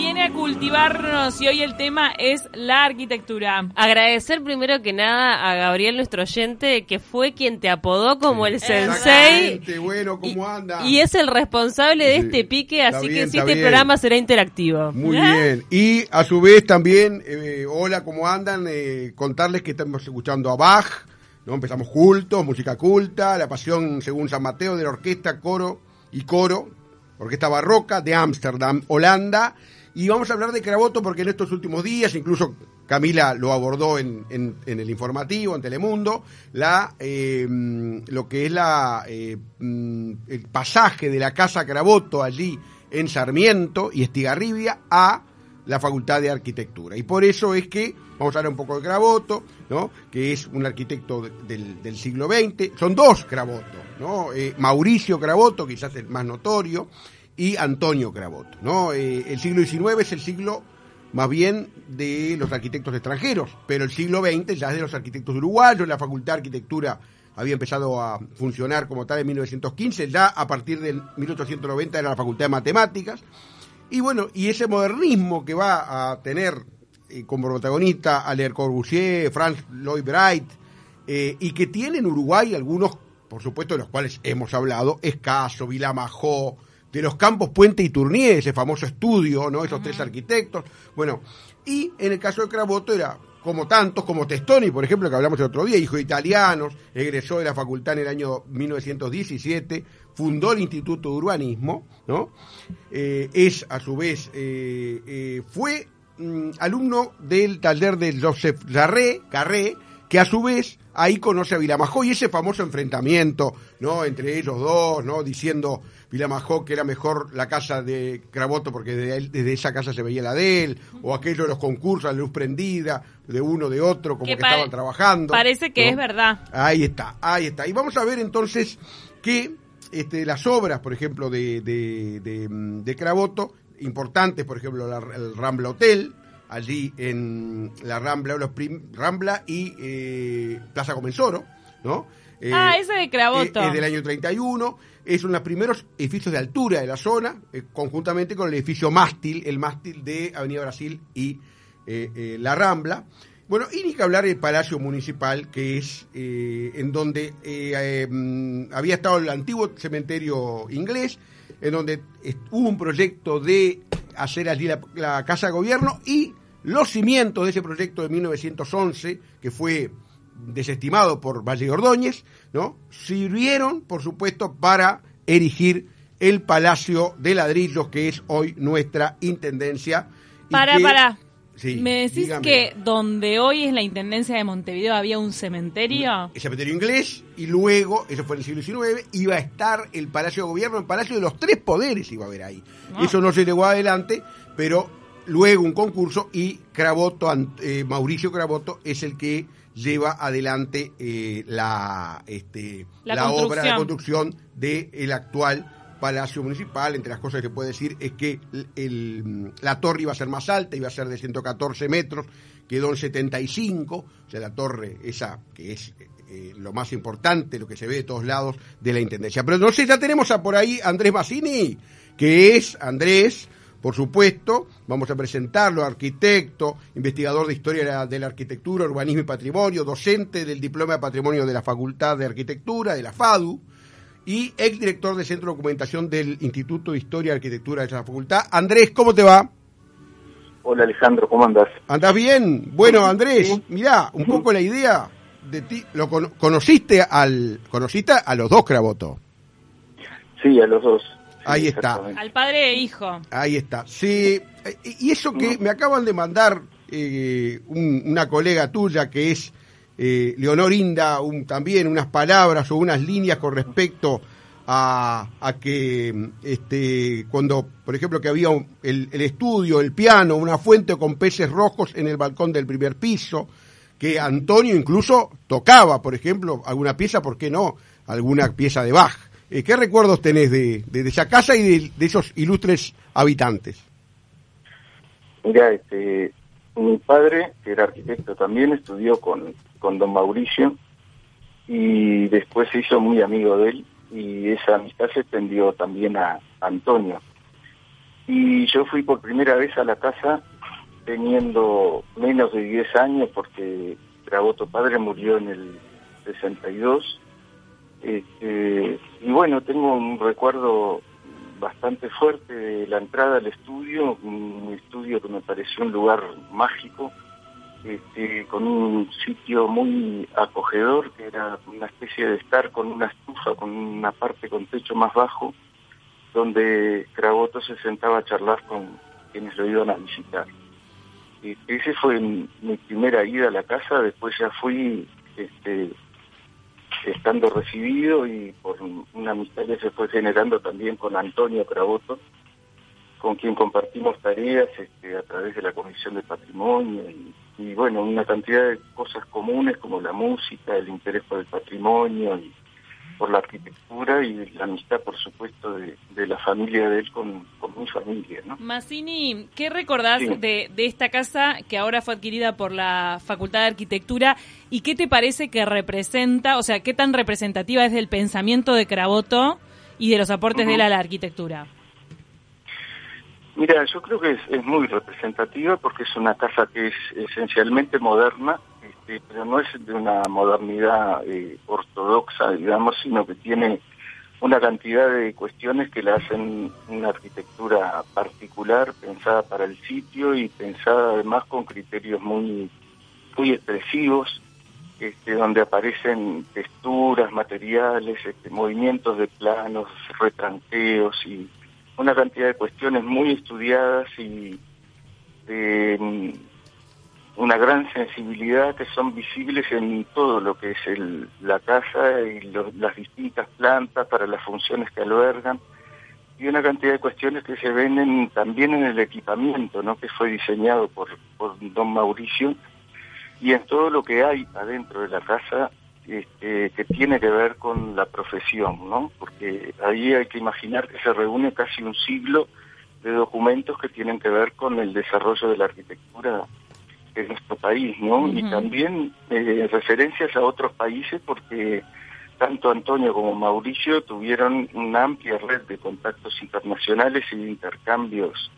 viene a cultivarnos y hoy el tema es la arquitectura. Agradecer primero que nada a Gabriel, nuestro oyente, que fue quien te apodó como el sensei. bueno, ¿cómo anda? Y es el responsable de este pique, así que sí, este programa será interactivo. Muy bien. Y a su vez también, eh, hola, ¿cómo andan? Eh, contarles que estamos escuchando a Bach, ¿no? Empezamos cultos, música culta, la pasión según San Mateo de la orquesta, coro y coro, orquesta barroca de Ámsterdam, Holanda. Y vamos a hablar de Craboto porque en estos últimos días, incluso Camila lo abordó en, en, el informativo, en Telemundo, la, eh, lo que es la, mm, el pasaje de la Casa Craboto allí en Sarmiento y Estigarribia a la Facultad de Arquitectura. Y por eso es que vamos a hablar un poco de Craboto, ¿no? que es un arquitecto del, del siglo XX. Son dos Craboto, ¿no? Eh, Mauricio Craboto, quizás el más notorio, y Antonio Craboto. ¿no? Eh, el siglo XIX es el siglo más bien de los arquitectos extranjeros, pero el siglo XX ya es de los arquitectos uruguayos, la Facultad de Arquitectura había empezado a funcionar como tal en 1915, ya a partir del 1890 era la Facultad de Matemáticas, y bueno, y ese modernismo que va a tener eh, como protagonista a Le Corbusier, Franz Lloyd Wright, eh, y que tiene en Uruguay algunos, por supuesto, de los cuales hemos hablado, Escaso, Vilamajó, de los campos Puente y Tournier, ese famoso estudio, ¿no? Esos tres arquitectos. Bueno, y en el caso de Craboto era como tantos, como Testoni, por ejemplo, que hablamos el otro día, hijo de italianos, egresó de la facultad en el año 1917, fundó el Instituto de Urbanismo, ¿no? Eh, es, a su vez, eh, eh, fue mm, alumno del taller de Joseph Jarré, Carré, que a su vez ahí conoce a Vilamajó y ese famoso enfrentamiento, ¿no? Entre ellos dos, ¿no? Diciendo Vilamajó que era mejor la casa de Craboto porque desde, esa casa se veía la de él, o aquello de los concursos, la luz prendida, de uno, de otro, como que, estaban trabajando. Parece que es verdad. Ahí está, ahí está. Y vamos a ver entonces que este, las obras, por ejemplo, de, de, de, Craboto, importantes, por ejemplo, el Rambla Hotel, allí en la Rambla, los Rambla y eh, Plaza Comensoro, ¿no? ah, ese de Craboto. Eh, es del año 31 es uno de los primeros edificios de altura de la zona, eh, conjuntamente con el edificio mástil, el mástil de Avenida Brasil y eh, eh, La Rambla. Bueno, y ni que hablar del Palacio Municipal, que es en donde mm, había estado el antiguo cementerio inglés, en donde hubo un proyecto de hacer allí la, Casa de Gobierno y los cimientos de ese proyecto de 1911, que fue desestimado por Valle Ordóñez, ¿no? Sirvieron, por supuesto, para erigir el Palacio de Ladrillos, que es hoy nuestra intendencia. Para, para. ¿Me decís que donde hoy es la Intendencia de Montevideo había un cementerio? El cementerio inglés, y luego, eso fue en el siglo XIX, iba a estar el Palacio de Gobierno, el Palacio de los Tres Poderes iba a haber ahí. Ah. Eso no se llegó adelante, pero luego un concurso y Craboto, eh, Mauricio Craboto es el que lleva adelante eh, la, este, la, obra de construcción del actual Palacio Municipal. Entre las cosas que puede decir es que el, la torre iba a ser más alta, iba a ser de 114 metros, quedó en 75, o sea, la torre esa que es eh, lo más importante, lo que se ve de todos lados de la Intendencia. Pero sé, ya tenemos a por ahí Andrés Massini, que es Andrés por supuesto, vamos a presentarlo, arquitecto, investigador de historia de la arquitectura, urbanismo y patrimonio, docente del diploma de patrimonio de la Facultad de Arquitectura, de la FADU, y exdirector del Centro de Documentación del Instituto de Historia y Arquitectura de esa facultad. Andrés, ¿cómo te va? Hola Alejandro, ¿cómo andas? ¿Andás bien? Bueno, Andrés, mirá, un poco la idea de ti, lo conociste al conociste a los dos Craboto. Sí, a los dos. Ahí está. Al padre e hijo. Ahí está. Sí, y eso que me acaban de mandar eh, una colega tuya que es eh, Leonor Inda, un, también unas palabras o unas líneas con respecto a, que este, cuando, por ejemplo, que había el, estudio, el piano, una fuente con peces rojos en el balcón del primer piso, que Antonio incluso tocaba, por ejemplo, alguna pieza, ¿por qué no? Alguna pieza de Bach. Eh, ¿Qué recuerdos tenés de, de, esa casa y de, esos ilustres habitantes? Mira, este, mi padre, que era arquitecto también, estudió con, con don Mauricio y después se hizo muy amigo de él y esa amistad se extendió también a Antonio. Y yo fui por primera vez a la casa teniendo menos de 10 años porque Graboto padre murió en el 62. Este, y bueno, tengo un recuerdo bastante fuerte de la entrada al estudio, un estudio que me pareció un lugar mágico, este, con un sitio muy acogedor, que era una especie de estar con una estufa, con una parte con techo más bajo, donde Craboto se sentaba a charlar con quienes lo iban a visitar. Y ese fue mi primera ida a la casa, después ya fui este, estando recibido y por una amistad que se fue generando también con Antonio Craboto, con quien compartimos tareas este, a través de la Comisión de Patrimonio y, y, bueno, una cantidad de cosas comunes como la música, el interés por el patrimonio y por la arquitectura y la amistad, por supuesto, de, la familia de él con, mi familia. ¿no? Massini, ¿qué recordás de, de esta casa que ahora fue adquirida por la Facultad de Arquitectura y qué te parece que representa, o sea, qué tan representativa es del pensamiento de Craboto y de los aportes de él a la arquitectura? Mira, yo creo que es, muy representativa porque es una casa que es esencialmente moderna, este, pero no es de una modernidad eh, ortodoxa, digamos, sino que tiene una cantidad de cuestiones que la hacen una arquitectura particular, pensada para el sitio y pensada además con criterios muy, muy expresivos, este, donde aparecen texturas, materiales, este, movimientos de planos, retranqueos y una cantidad de cuestiones muy estudiadas y de mm, una gran sensibilidad que son visibles en todo lo que es el, la casa y las distintas plantas para las funciones que albergan y una cantidad de cuestiones que se ven también en el equipamiento, ¿no? que fue diseñado por, por don Mauricio y en todo lo que hay adentro de la casa este, que tiene que ver con la profesión, ¿no? Porque ahí hay que imaginar que se reúne casi un siglo de documentos que tienen que ver con el desarrollo de la arquitectura en nuestro país, ¿no? Y también eh, referencias a otros países porque tanto Antonio como Mauricio tuvieron una amplia red de contactos internacionales y de intercambios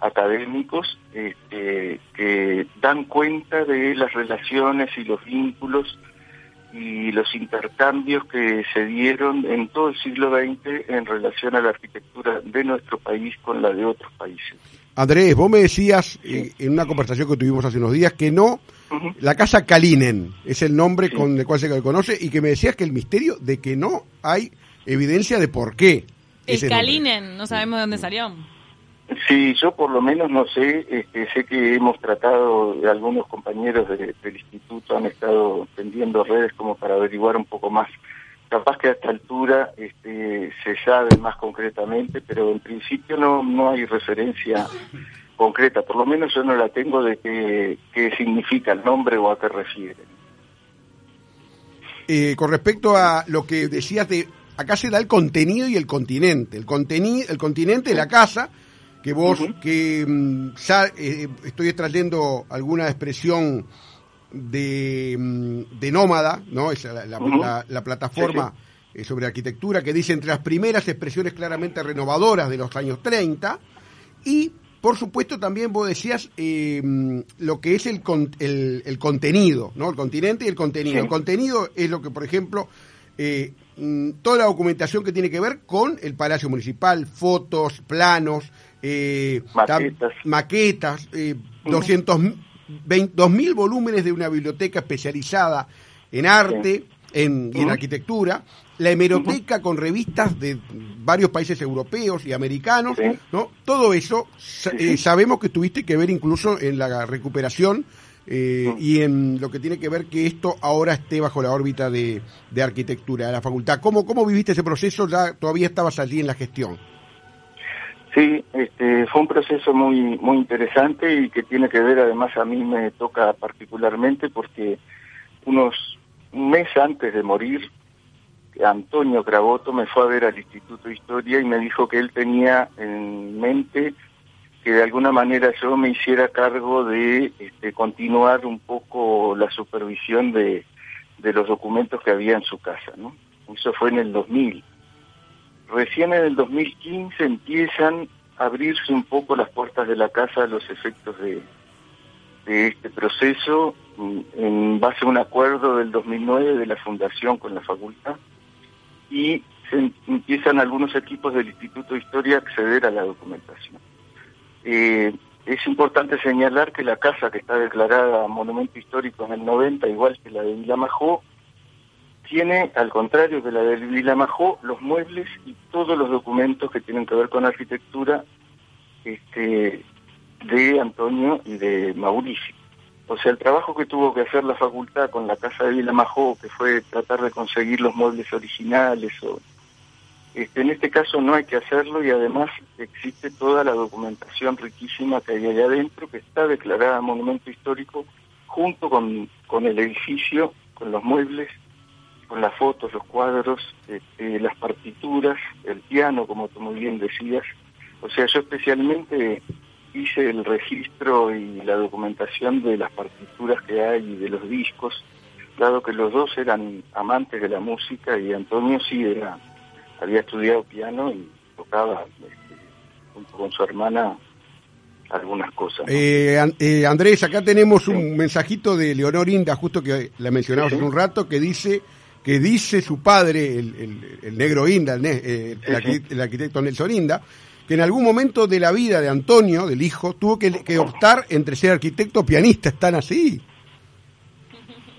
académicos este, que dan cuenta de las relaciones y los vínculos y los intercambios que se dieron en todo el siglo XX en relación a la arquitectura de nuestro país con la de otros países. Andrés, vos me decías eh, en una conversación que tuvimos hace unos días que no, la casa Kalinen es el nombre con el cual se conoce y que me decías que el misterio de que no hay evidencia de por qué. El Kalinen, no sabemos de dónde salió. Sí, yo por lo menos no sé, este, sé que hemos tratado, algunos compañeros del instituto han estado tendiendo redes como para averiguar un poco más. Capaz que a esta altura este, se sabe más concretamente, pero en principio no, no hay referencia concreta, por lo menos yo no la tengo de qué, qué significa el nombre o a qué refiere. Eh, con respecto a lo que decías de, acá se da el contenido y el continente, el, contenido, el continente de la casa, que vos, que mm, eh, estoy extrayendo alguna expresión de, mm, de nómada, ¿no? Es la, plataforma eh, sobre arquitectura que dice entre las primeras expresiones claramente renovadoras de los años 30 y por supuesto, también vos decías eh, mm, lo que es el, el, el, contenido, ¿no? El continente y el contenido. El contenido es lo que, por ejemplo, toda la documentación que tiene que ver con el Palacio Municipal, fotos, planos, eh, maquetas, maquetas eh, 2.000 volúmenes de una biblioteca especializada en arte en, y en arquitectura, la hemeroteca con revistas de varios países europeos y americanos, ¿no? Todo eso eh, sabemos que tuviste que ver incluso en la recuperación eh, y en lo que tiene que ver que esto ahora esté bajo la órbita de, de arquitectura de la facultad. ¿Cómo, ¿Cómo viviste ese proceso? Ya todavía estabas allí en la gestión. Sí, este, fue un proceso muy muy interesante y que tiene que ver, además a mí me toca particularmente porque unos un mes antes de morir, Antonio Craboto me fue a ver al Instituto de Historia y me dijo que él tenía en mente que de alguna manera yo me hiciera cargo de este, continuar un poco la supervisión de, de los documentos que había en su casa, ¿no? Eso fue en el 2000 recién en el 2015 empiezan abrirse un poco las puertas de la casa a los efectos de, este proceso mm, en base a un acuerdo del 2009 de la Fundación con la facultad y se empiezan algunos equipos del Instituto de Historia a acceder a la documentación. Eh, es importante señalar que la casa que está declarada monumento histórico en el 90, igual que la de Vilamajó, tiene, al contrario que la de Vilamajó, los muebles y todos los documentos que tienen que ver con arquitectura este, de Antonio y de Mauricio. O sea, el trabajo que tuvo que hacer la facultad con la casa de Vilamajó, que fue tratar de conseguir los muebles originales o este, en este caso no hay que hacerlo y además existe toda la documentación riquísima que hay allá adentro que está declarada monumento histórico junto con, con el edificio, con los muebles, con las fotos, los cuadros, este, las partituras, el piano, como tú muy bien decías. O sea, yo especialmente hice el registro y la documentación de las partituras que hay y de los discos, dado que los dos eran amantes de la música y Antonio sí era había estudiado piano y tocaba este, junto con su hermana algunas cosas. Eh, eh, Andrés, acá tenemos un mensajito de Leonor Inda, justo que la mencionamos hace un rato, que dice que dice su padre, el, negro Inda, eh, el, arquitecto Nelson Inda, que en algún momento de la vida de Antonio, del hijo, tuvo que, que optar entre ser arquitecto o pianista. ¿Están así?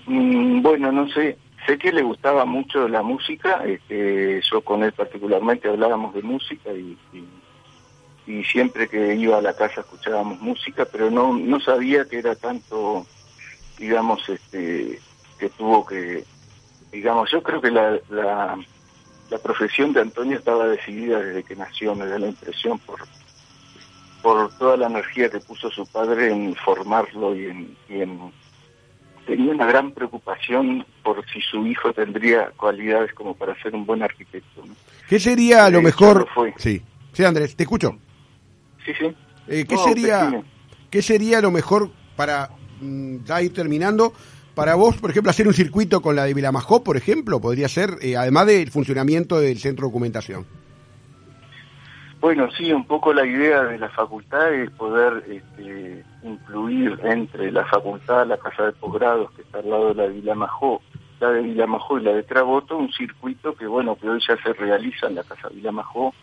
Mm, bueno, no sé sé que le gustaba mucho la música, este, yo con él particularmente hablábamos de música y, y, siempre que iba a la casa escuchábamos música, pero no, no sabía que era tanto, digamos, este, que tuvo que, digamos, yo creo que la, la, la profesión de Antonio estaba decidida desde que nació, me da la impresión por por toda la energía que puso su padre en formarlo y en, y en tenía una gran preocupación por si su hijo tendría cualidades como para ser un buen arquitecto. ¿Qué sería lo mejor? Sí, sí, Andrés, te escucho. Sí, sí. Eh, ¿qué, sería, ¿Qué sería lo mejor para, mm, ya ir terminando, para vos, por ejemplo, hacer un circuito con la de Vilamajó, por ejemplo? Podría ser, eh, además del funcionamiento del centro de documentación. Bueno, sí, un poco la idea de la facultad es poder este, incluir entre la facultad, la casa de posgrados que está al lado de la de Vilamajó, la de Vilamajó y la de Traboto, un circuito que bueno que hoy ya se realiza en la casa de Vilamajó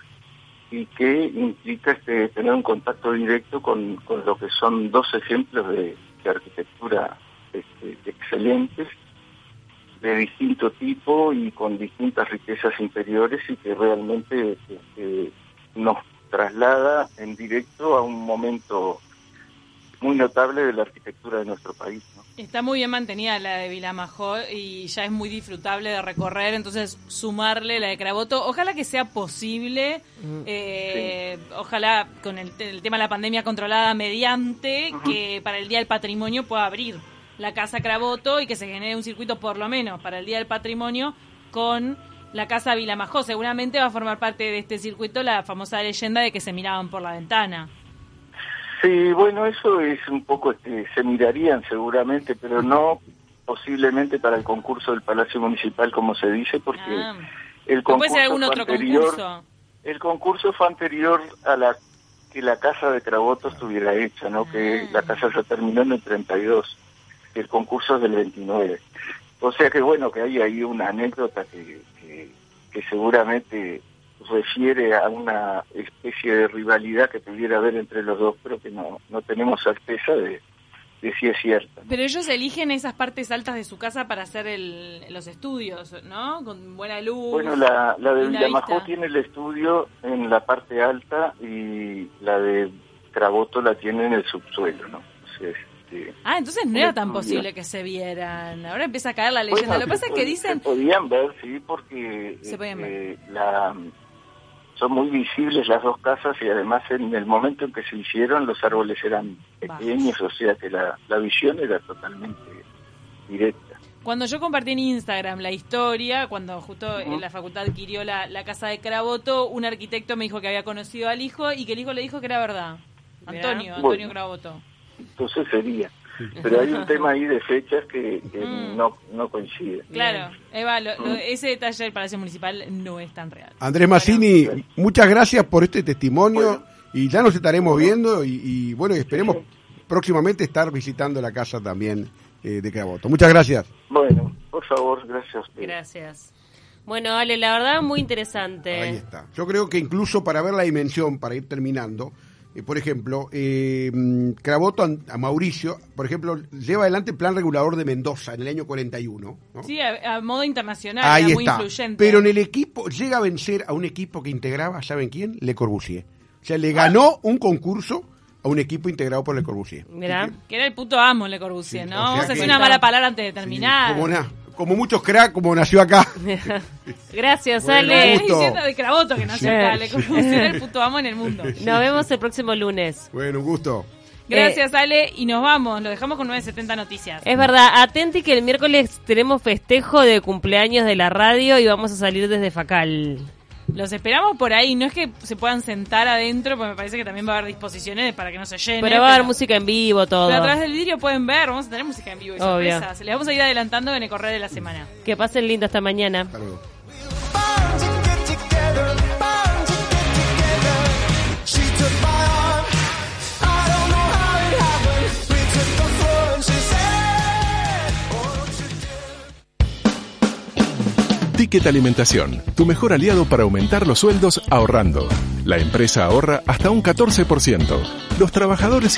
y que implica este, tener un contacto directo con, con lo que son dos ejemplos de, arquitectura este, excelentes de distinto tipo y con distintas riquezas interiores y que realmente este, nos traslada en directo a un momento muy notable de la arquitectura de nuestro país. Está muy bien mantenida la de Vilamajó y ya es muy disfrutable de recorrer, entonces sumarle la de Craboto, ojalá que sea posible, eh, ojalá con el, tema de la pandemia controlada mediante que para el Día del Patrimonio pueda abrir la Casa Craboto y que se genere un circuito por lo menos para el Día del Patrimonio con la casa Vilamajó. Seguramente va a formar parte de este circuito la famosa leyenda de que se miraban por la ventana. Sí, bueno, eso es un poco, este, se mirarían seguramente, pero no posiblemente para el concurso del Palacio Municipal, como se dice, porque ah. el concurso algún otro concurso. El concurso fue anterior a la que la casa de Craboto estuviera hecha, ¿no? Que ah. la casa se terminó en el 32, el concurso del 29. O sea que bueno, que hay ahí una anécdota que, que, seguramente refiere a una especie de rivalidad que pudiera haber entre los dos, pero que no, no tenemos certeza de, si es cierta. Pero ellos eligen esas partes altas de su casa para hacer el, los estudios, ¿no? Con buena luz. Bueno, la, la de Villamajó tiene el estudio en la parte alta y la de Craboto la tiene en el subsuelo, ¿no? Ah, entonces no era tan posible que se vieran. Ahora empieza a caer la leyenda. Lo que pasa es que dicen... Se podían ver, sí, porque eh, La, son muy visibles las dos casas y además en el momento en que se hicieron los árboles eran pequeños, o sea que la, la visión era totalmente directa. Cuando yo compartí en Instagram la historia, cuando justo en la facultad adquirió la, la casa de Caraboto, un arquitecto me dijo que había conocido al hijo y que el hijo le dijo que era verdad. Antonio, Antonio Caraboto entonces sería. Pero hay un tema ahí de fechas que, mm. no, no coincide. Claro, Eva, mm. ese detalle del Palacio Municipal no es tan real. Andrés Massini, muchas gracias por este testimonio Y ya nos estaremos viendo y, y bueno, esperemos próximamente estar visitando la casa también eh, de Craboto. Muchas gracias. Bueno, por favor, gracias. Gracias. Bueno, Ale, la verdad muy interesante. Ahí está. Yo creo que incluso para ver la dimensión, para ir terminando, por ejemplo, eh, Craboto a, Mauricio, por ejemplo, lleva adelante el plan regulador de Mendoza en el año 41. ¿no? Sí, a, a modo internacional, Ahí era muy está. influyente. Pero en el equipo, llega a vencer a un equipo que integraba, ¿saben quién? Le Corbusier. O sea, le ganó un concurso a un equipo integrado por Le Corbusier. Mirá. Que era el puto amo Le Corbusier, Sí, ¿no? o sea Vamos a una mala palabra antes de terminar. Como, na- como muchos crack, como nació acá. Gracias, Bueno, No, Ale. estás diciendo de Craboto que nació Sí. acá. Le Corbusier era el puto amo en el mundo. Nos vemos el próximo lunes. Bueno, un gusto. Gracias, Ale. Y nos vamos. Lo dejamos con 970 Noticias. Es verdad, atenti que el miércoles tenemos festejo de cumpleaños de la radio y vamos a salir desde Facal. Los esperamos por ahí. No es que se puedan sentar adentro, porque me parece que también va a haber disposiciones para que no se llene. Pero va a haber música en vivo, todo. Pero a través del vidrio pueden ver. Vamos a tener música en vivo y Obvio. sorpresas. Les vamos a ir adelantando en el correo de la semana. Que pasen lindo hasta mañana. Hasta luego. Ticket Alimentación, tu mejor aliado para aumentar los sueldos ahorrando. La empresa ahorra hasta un 14%. Los trabajadores